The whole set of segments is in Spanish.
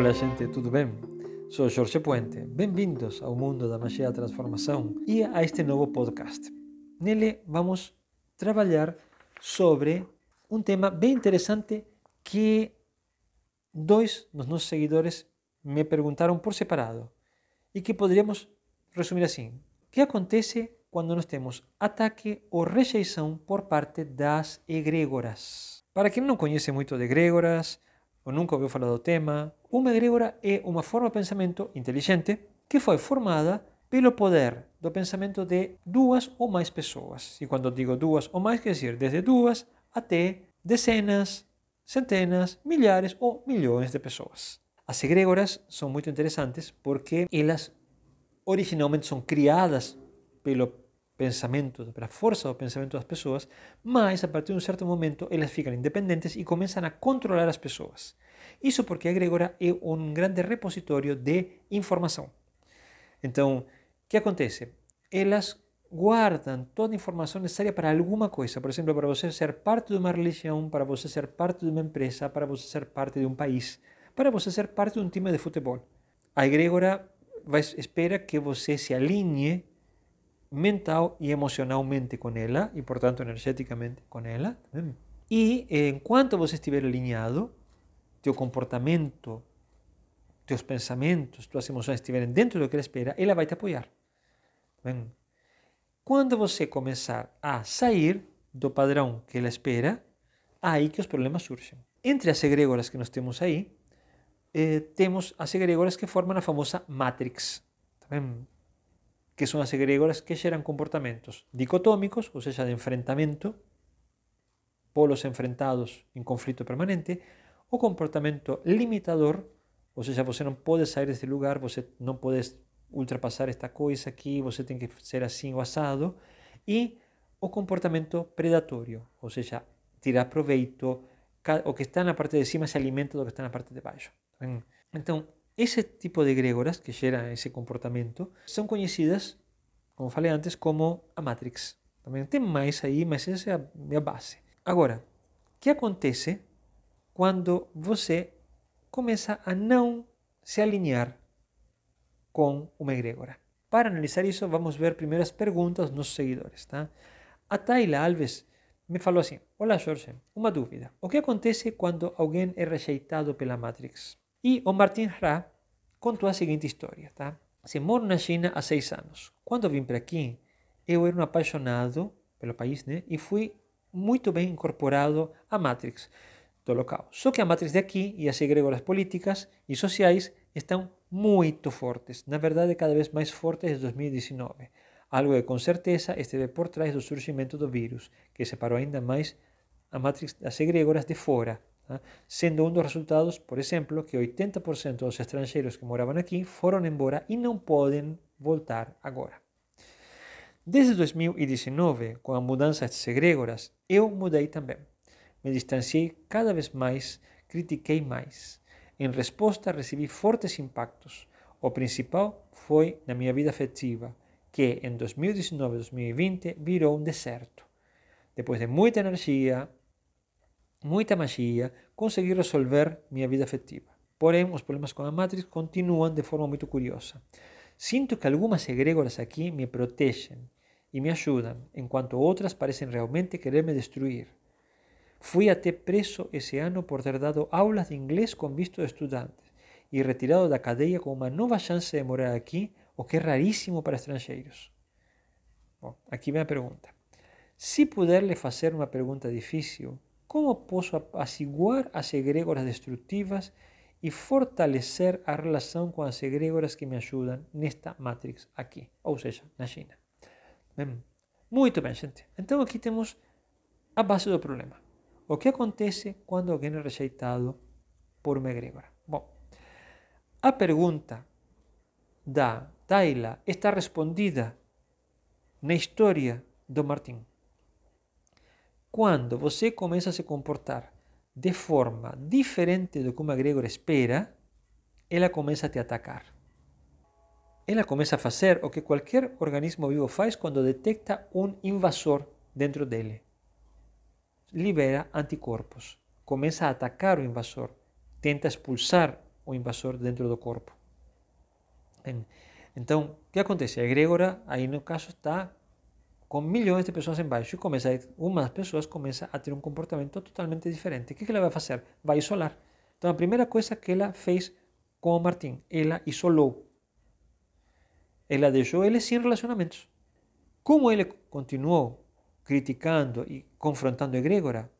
Olá, gente, tudo bem? Sou Jorge Puente. Bem-vindos ao mundo da magia da transformação e a este novo podcast. Nele vamos trabalhar sobre um tema bem interessante que dois dos nossos seguidores me perguntaram por separado e que poderíamos resumir assim: o que acontece quando nós temos ataque ou rejeição por parte das egrégoras? Para quem não conhece muito de egrégoras, nunca ouviu falar do tema, uma egrégora é uma forma de pensamento inteligente que foi formada pelo poder do pensamento de duas ou mais pessoas. E quando digo duas ou mais, quer dizer desde duas até dezenas, centenas, milhares ou milhões de pessoas. As egrégoras são muito interessantes porque elas originalmente são criadas pelo pensamento, pela força do pensamento das pessoas, mas a partir de um certo momento elas ficam independentes e começam a controlar as pessoas. Isso porque a egrégora é um grande repositório de informação. Então, o que acontece? Elas guardam toda a informação necessária para alguma coisa. Por exemplo, para você ser parte de uma religião, para você ser parte de uma empresa, para você ser parte de um país, para você ser parte de um time de futebol. A egrégora espera que você se alinhe mental e emocionalmente com ela e, portanto, energeticamente com ela. E enquanto você estiver alinhado, teu comportamento, teus pensamentos, tuas emoções estiverem dentro do que ela espera, ela vai te apoiar. Bem, quando você começar a sair do padrão que ela espera, aí que os problemas surgem. Entre as egrégoras que nós temos aí, eh, temos as que formam a famosa matrix. Que son as egrégoras que xeran comportamentos dicotómicos, ou seja, de enfrentamento, polos enfrentados en conflito permanente, o comportamento limitador, ou seja, você non pode sair deste lugar, você non podes ultrapasar esta coisa aquí, você ten que ser assim o asado, e o comportamento predatorio, ou seja, tirar proveito, o que está na parte de cima se alimenta do que está na parte de baixo. Então, ese tipo de egrégoras que xeran ese comportamento son coñecidas, como falei antes, como a Matrix. Tamén ten máis aí, mas esa é a base. Agora, que acontece quando você começa a não se alinhar com uma egrégora? Para analisar isso, vamos ver primeiro as perguntas nossos seguidores. Tá? A Tayla Alves me falou assim: Olá Jorge, uma dúvida. O que acontece quando alguém é rejeitado pela Matrix? E o Martin Ra contou a seguinte história, tá? Se moro na China há seis anos. Quando vim para aqui, eu era um apaixonado pelo país, né? E fui muito bem incorporado à Matrix do local. Só que a Matrix de aqui e as egrégoras políticas e sociais estão muito fortes. Na verdade, cada vez mais fortes desde 2019. Algo que com certeza esteve por trás do surgimento do vírus, que separou ainda mais a Matrix das egrégoras de fora sendo um dos resultados, por exemplo, que 80% dos estrangeiros que moravam aqui foram embora e não podem voltar agora. Desde 2019, com a mudança das egrégoras, eu mudei também. Me distanciei cada vez mais, critiquei mais. Em resposta, recebi fortes impactos. O principal foi na minha vida afetiva, que em 2019 2020 virou um deserto. Depois de muita energia, muita magia, consegui resolver minha vida afetiva. Porém, os problemas com a Matrix continuam de forma muito curiosa. Sinto que algumas egrégoras aqui me protegem e me ajudam, enquanto outras parecem realmente querer me destruir. Fui até preso esse ano por ter dado aulas de inglês com visto de estudante e retirado da cadeia com uma nova chance de morar aqui, o que é raríssimo para estrangeiros. Bom, aqui vem a pergunta. Se puder lhe fazer uma pergunta difícil, como posso apaciguar as egrégoras destructivas e fortalecer a relação com as egrégoras que me ajudam nesta matrix aqui, ou seja, na China. Bem, muito bem, gente. Então aqui temos a base do problema. O que acontece quando alguém é rejeitado por uma egrégora? Bom, a pergunta da Taila está respondida na história do Martim. Quando você começa a se comportar de forma diferente do que uma egrégora espera, ela começa a te atacar. Ela começa a fazer o que qualquer organismo vivo faz quando detecta um invasor dentro dele. Libera anticorpos, começa a atacar o invasor, tenta expulsar o invasor dentro do corpo. Então, o que acontece? A egrégora, aí no caso, está com milhões de pessoas embaixo e começa a, uma das pessoas começa a ter um comportamento totalmente diferente. O que, que ela vai fazer? Vai isolar. Então, a primeira coisa que ela fez com o Martim, ela isolou. Ela deixou ele sem relacionamentos. Como ele continuou criticando e confrontando a egrégora,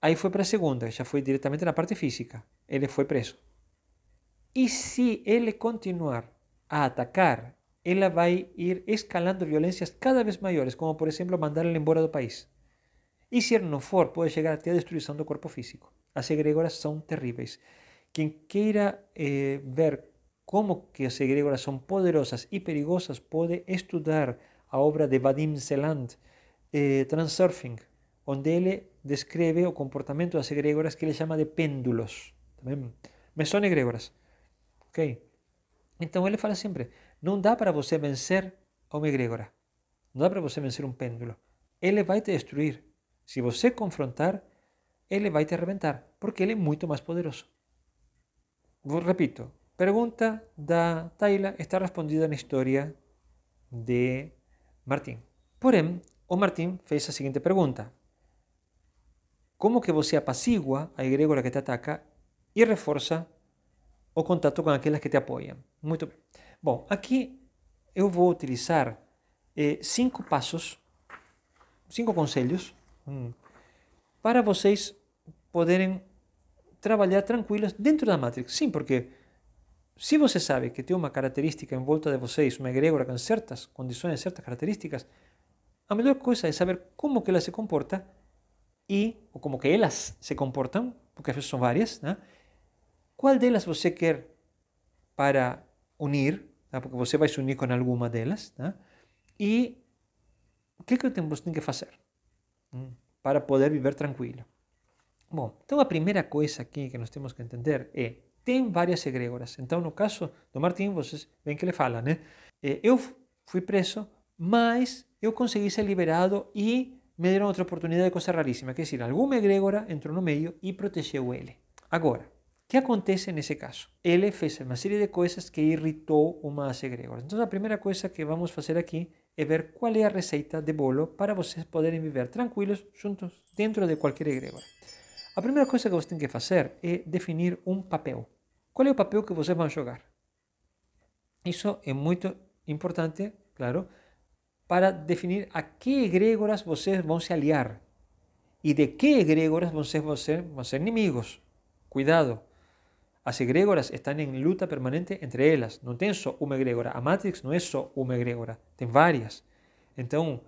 aí foi para a segunda, já foi diretamente na parte física. Ele foi preso. E se ele continuar a atacar, ela vai ir escalando violências cada vez maiores, como por exemplo mandar ele embora do país. E se ele for, pode chegar até a destruição do corpo físico. As egregoras são terríveis. Quem queira eh, ver como que as egregoras são poderosas e perigosas pode estudar a obra de Vadim Zeland, eh, Transurfing, onde ele descreve o comportamento das egregoras que ele chama de pêndulos. Também. Mas são egregoras. Ok? Então ele fala sempre: não dá para você vencer uma egrégora. Não dá para você vencer um pêndulo. Ele vai te destruir. Se você confrontar, ele vai te arrebentar, porque ele é muito mais poderoso. Repito, pergunta da Taila está respondida na história de Martim. Porém, o Martim fez a seguinte pergunta: Como que você apacigua a egrégora que te ataca e reforça o contato com aquelas que te apoiam. Muito bem. Bom, aqui eu vou utilizar eh, cinco passos, cinco conselhos, hum, para vocês poderem trabalhar tranquilos dentro da Matrix. Sim, porque se você sabe que tem uma característica em volta de vocês, uma egrégora com certas condições, certas características, a melhor coisa é saber como que ela se comporta e, ou como que elas se comportam, porque às vezes são várias, né? Qual delas você quer para unir? Porque você vai se unir com alguma delas. Tá? E o que, que você tem que fazer para poder viver tranquilo? Bom, então a primeira coisa aqui que nós temos que entender é tem várias egrégoras. Então, no caso do Martim, vocês veem que ele fala, né? Eu fui preso, mas eu consegui ser liberado e me deram outra oportunidade de coisa raríssima. Quer dizer, alguma egrégora entrou no meio e protegeu ele. Agora, que acontece nesse caso? Ele fez uma série de coisas que irritou uma das egregoras. Então, a primeira coisa que vamos fazer aqui é ver qual é a receita de bolo para vocês poderem viver tranquilos juntos dentro de qualquer egregora. A primeira coisa que vocês têm que fazer é definir um papel. Qual é o papel que vocês vão jogar? Isso é muito importante, claro, para definir a que egregoras vocês vão se aliar e de que egregoras vocês vão ser, ser inimigos. Cuidado, as egrégoras están en luta permanente entre elas. Não tem só uma egrégora. A Matrix não é só uma egrégora. Tem várias. Então,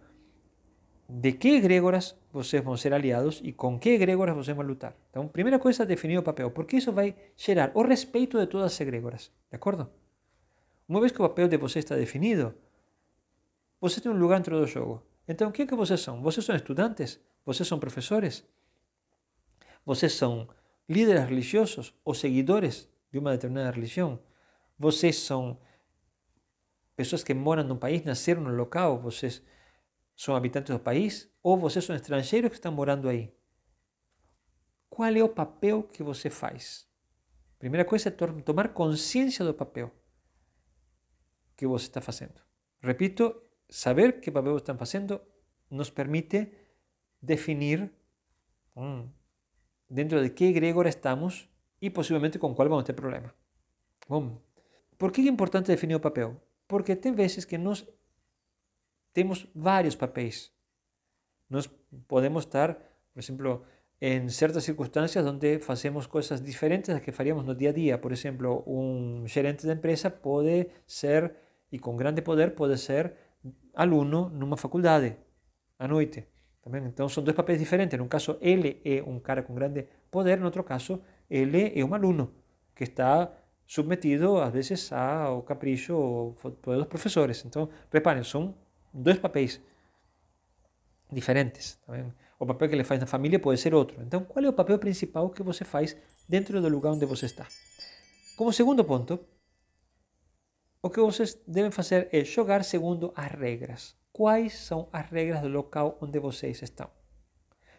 de que egrégoras vocês vão ser aliados e com que egrégoras vocês vão lutar. Então, primeira coisa, definir o papel, porque isso vai gerar o respeito de todas as egrégoras, de acordo? Uma vez que o papel de você está definido, você tem um lugar dentro do jogo. Então, o que, é que vocês são? Vocês são estudantes? Vocês são professores? Vocês são líderes religiosos ou seguidores de uma determinada religião. Vocês são pessoas que moram no país, nasceram no local, vocês são habitantes do país ou vocês são estrangeiros que estão morando aí. Qual é o papel que você faz? Primeira coisa é tomar consciência do papel que você está fazendo. Repito, saber que papel estão fazendo nos permite definir hum, dentro de qué egregora estamos y posiblemente con cuál vamos a tener problema. Bom, por que é importante definir o papel? Porque tem vezes que nós temos vários papéis. Nós podemos estar, por exemplo, en certas circunstancias onde fazemos coisas diferentes das que faríamos no dia a dia. Por exemplo, um gerente de empresa pode ser, e com grande poder, pode ser aluno numa faculdade à noite. También, então são dois papéis diferentes. Num caso, ele é um cara com grande poder, no outro caso, ele é um aluno que está submetido, às vezes, ao capricho dos professores. Então, reparem, são dois papéis diferentes. Tá o papel que ele faz na família pode ser outro. Então, qual é o papel principal que você faz dentro do lugar onde você está? Como segundo ponto, o que vocês devem fazer é jogar segundo as regras. Quais são as regras do local onde vocês estão.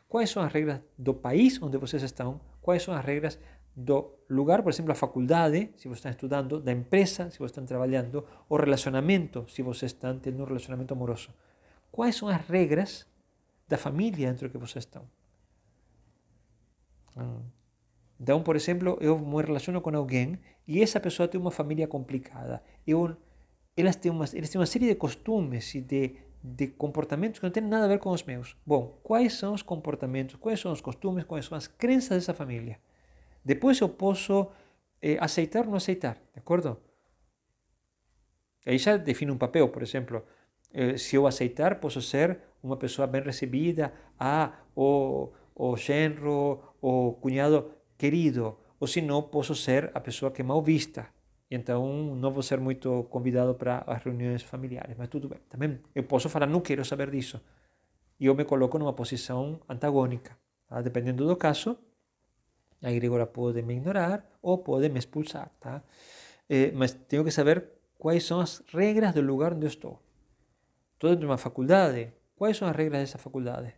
Quais são as regras do país onde vocês estão, quais são as regras do lugar, por exemplo, a faculdade, se você está estudando, da empresa, se você está trabalhando, o relacionamento, se você está tendo um relacionamento amoroso. Quais são as regras da família dentro que você está? Então, por exemplo, eu me relaciono com alguém e essa pessoa tem uma família complicada. Eu, elas, têm uma, eles têm uma série de costumes e de, de comportamentos que não têm nada a ver com os meus. Bom, quais são os comportamentos, quais são os costumes, quais são as crenças dessa família? Depois eu posso eh, aceitar ou não aceitar, de acordo? Aí já define um papel, por exemplo, eh, se eu aceitar, posso ser uma pessoa bem recebida, ah, o, o genro, o cunhado querido, ou se não, posso ser a pessoa que é mal vista. Então, não vou ser muito convidado para as reuniões familiares, mas tudo bem. Também eu posso falar, não quero saber disso. E eu me coloco numa posição antagônica. Tá? Dependendo do caso, a egrégora pode me ignorar ou pode me expulsar, tá? Eh, mas tenho que saber quais são as regras do lugar onde eu estou. Estou dentro de uma faculdade, quais são as regras dessa faculdade?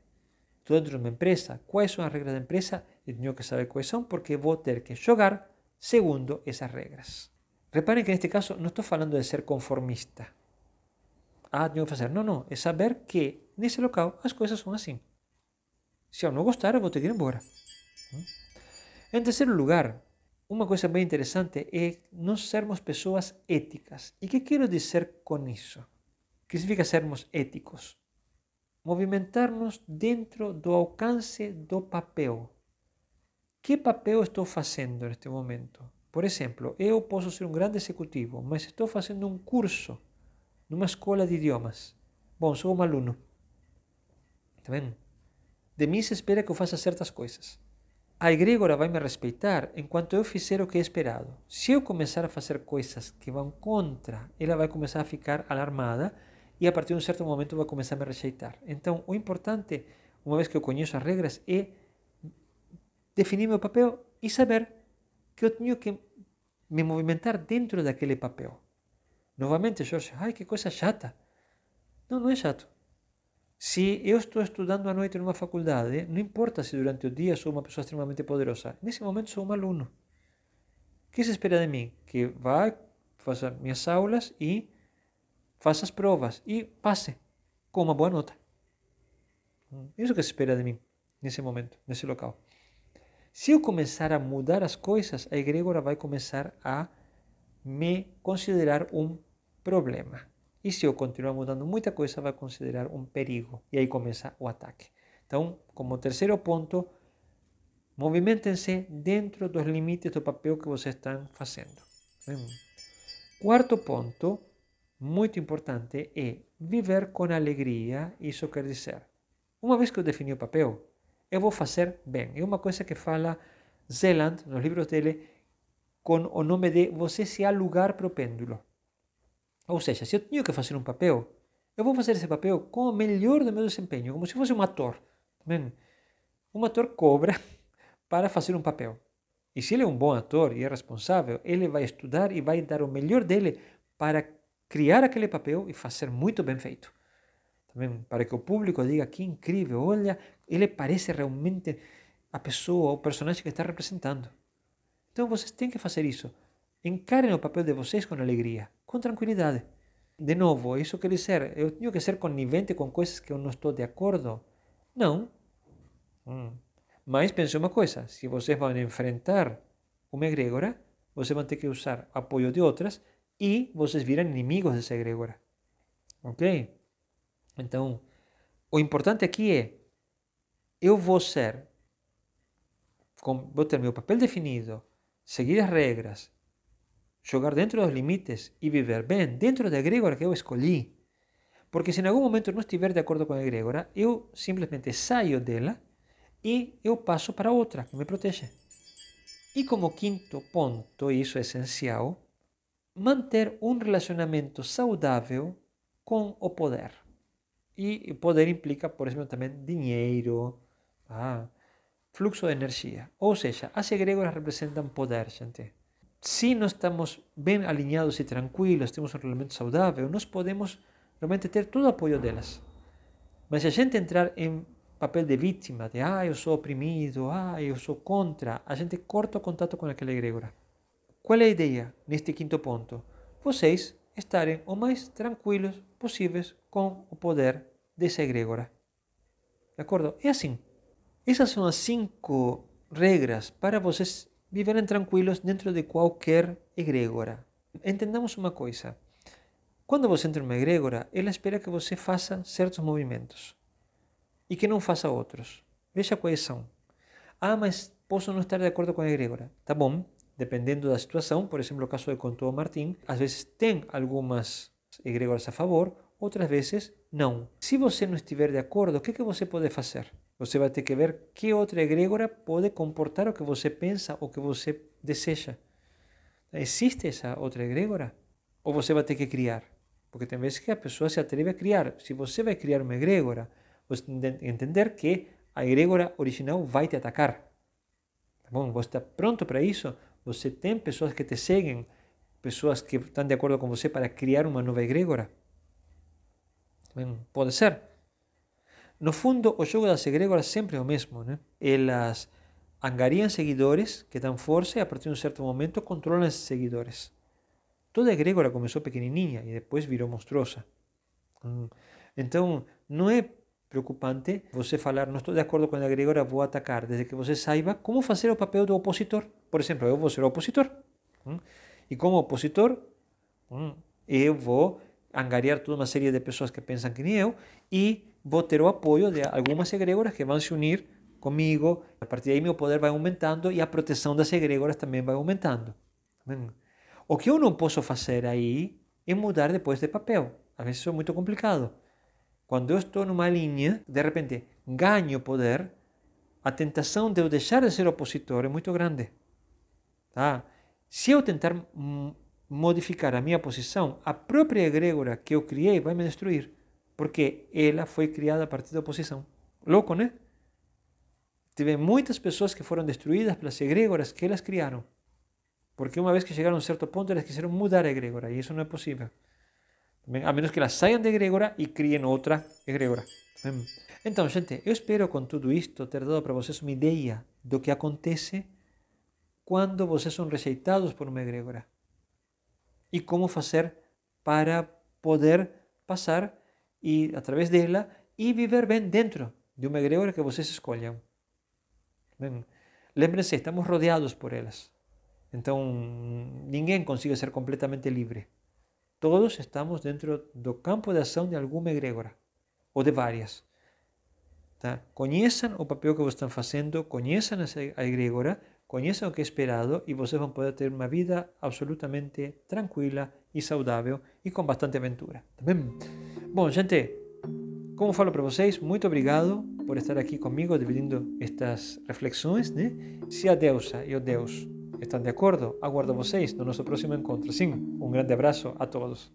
Estou dentro de uma empresa, quais são as regras da empresa? E tenho que saber quais são, porque vou ter que jogar segundo essas regras. Reparem que neste caso não estou falando de ser conformista. Ah, tenho que fazer. Não, não. É saber que nesse local as coisas são assim. Se eu não gostar, eu vou ter embora. Em terceiro lugar, uma coisa bem interessante é nós sermos pessoas éticas. E o que quero dizer com isso? Que significa sermos éticos? Movimentar-nos dentro do alcance do papel. Que papel estou fazendo neste momento? Por exemplo, eu posso ser um grande executivo, mas estou fazendo um curso numa escola de idiomas. Bom, sou um aluno. Vendo? De mim se espera que eu faça certas coisas a egrégora vai me respeitar enquanto eu fizer o que é esperado. Se eu começar a fazer coisas que vão contra, ela vai começar a ficar alarmada e a partir de um certo momento vai começar a me rejeitar. Então, o importante, uma vez que eu conheço as regras, é definir meu papel e saber que eu tenho que me movimentar dentro daquele papel. Novamente, Jorge, ai que coisa chata. Não, não é chato. Se eu estou estudando à noite numa faculdade, não importa se durante o dia sou uma pessoa extremamente poderosa. Nesse momento sou um aluno. O que se espera de mim? Que vá, faça minhas aulas e faça as provas e passe com uma boa nota. Isso que se espera de mim nesse momento, nesse local. Se eu começar a mudar as coisas, a egrégora vai começar a me considerar um problema. E se eu continuar mudando muita coisa, vai considerar um perigo. E aí começa o ataque. Então, como terceiro ponto, movimentem-se dentro dos limites do papel que vocês estão fazendo. Quarto ponto, muito importante, é viver com alegria. Isso quer dizer, uma vez que eu defini o papel, eu vou fazer bem. É uma coisa que fala Zeland, nos livros dele, com o nome de você se alugar para o pêndulo. Ou seja, se eu tenho que fazer um papel, eu vou fazer esse papel com o melhor do meu desempenho, como se fosse um ator. Um ator cobra para fazer um papel. E se ele é um bom ator e é responsável, ele vai estudar e vai dar o melhor dele para criar aquele papel e fazer muito bem feito. Também para que o público diga que incrível, olha, ele parece realmente a pessoa, o personagem que está representando. Então vocês têm que fazer isso. Encarem o papel de vocês com alegria, com tranquilidade. De novo, isso quer dizer, eu tenho que ser conivente com coisas que eu não estou de acordo? Não. Hum. Mas pense uma coisa: se vocês vão enfrentar uma egrégora, vocês vão ter que usar apoio de outras e vocês viram inimigos dessa egrégora. Ok? Então, o importante aqui é: eu vou ser, vou ter meu papel definido, seguir as regras, jogar dentro dos limites e viver bem dentro da egrégora que eu escolhi. Porque se em algum momento não estiver de acordo com a egrégora, eu simplesmente saio dela e eu passo para outra que me protege. E como quinto ponto, e isso é essencial, manter um relacionamento saudável com o poder. E poder implica, por exemplo, também dinheiro, ah, fluxo de energia. Ou seja, as egrégoras representam poder, gente se nós estamos bem alinhados e tranquilos, temos um relacionamento saudável, nós podemos realmente ter todo o apoio delas. Mas se a gente entrar em papel de vítima, de ah, eu sou oprimido, ah, eu sou contra, a gente corta o contato com aquela egrégora. Qual é a ideia neste quinto ponto? Vocês estarem o mais tranquilos possíveis com o poder dessa egrégora. De acordo? É assim. Essas são as cinco regras para vocês viverem tranquilos dentro de qualquer egrégora. Entendamos uma coisa. Quando você entra numa egrégora, ela espera que você faça certos movimentos e que não faça outros. Veja quais são. Ah, mas posso não estar de acordo com a egrégora. Tá bom, dependendo da situação, por exemplo, o caso de contou Martim, às vezes tem algumas egrégoras a favor, outras vezes não. Se você não estiver de acordo, o que, que você pode fazer? Você vai ter que ver que outra egrégora pode comportar o que você pensa, o que você deseja. Existe essa outra egrégora? Ou você vai ter que criar? Porque tem vezes que a pessoa se atreve a criar. Se você vai criar uma egrégora, você tem que entender que a egrégora original vai te atacar. Tá bom? Você está pronto para isso? Você tem pessoas que te seguem, pessoas que estão de acordo com você para criar uma nova egrégora? Bem, pode ser. No fundo, o jogo das egrégoras sempre é o mesmo. Né? Elas angariam seguidores que dão força e a partir de um certo momento controlam esses seguidores. Toda egrégora começou pequenininha e depois virou monstruosa. Então, não é preocupante você falar, não estou de acordo com a egrégora, vou atacar, desde que você saiba como fazer o papel do opositor. Por exemplo, eu vou ser opositor. E como opositor, eu vou angariar toda uma série de pessoas que pensam que nem eu e vou ter o apoio de algumas egrégoras que vão se unir comigo. A partir daí, meu poder vai aumentando e a proteção das egrégoras também vai aumentando. O que eu não posso fazer aí é mudar depois de papel. Às vezes é muito complicado. Quando eu estou numa linha, de repente ganho poder, a tentação de eu deixar de ser opositor é muito grande. Tá? Se eu tentar modificar a minha posição, a própria egrégora que eu criei vai me destruir, porque ela foi criada a partir da oposição. Louco, né? Teve muitas pessoas que foram destruídas pelas egrégoras que elas criaram, porque uma vez que chegaram a um certo ponto, elas quiseram mudar a egrégora, e isso não é possível. A menos que elas saiam da egrégora e criem outra egrégora. Então, gente, eu espero com tudo isto ter dado para vocês uma ideia do que acontece quando vocês são rejeitados por uma egrégora e como fazer para poder passar e através dela e viver bem dentro de uma egrégora que vocês escolham. Lembrem-se, estamos rodeados por elas. Então, ninguém consegue ser completamente livre. Todos estamos dentro do campo de ação de alguma egrégora, ou de várias. Tá? Conheçam o papel que vocês estão fazendo, conheçam a egrégora Conheçam o que é esperado e vocês vão poder ter uma vida absolutamente tranquila e saudável e com bastante aventura. Tá bem? Bom, gente, como falo para vocês, muito obrigado por estar aqui comigo dividindo estas reflexões. Né? Se a deusa e o Deus estão de acordo, aguardo vocês no nosso próximo encontro. Sim, um grande abraço a todos.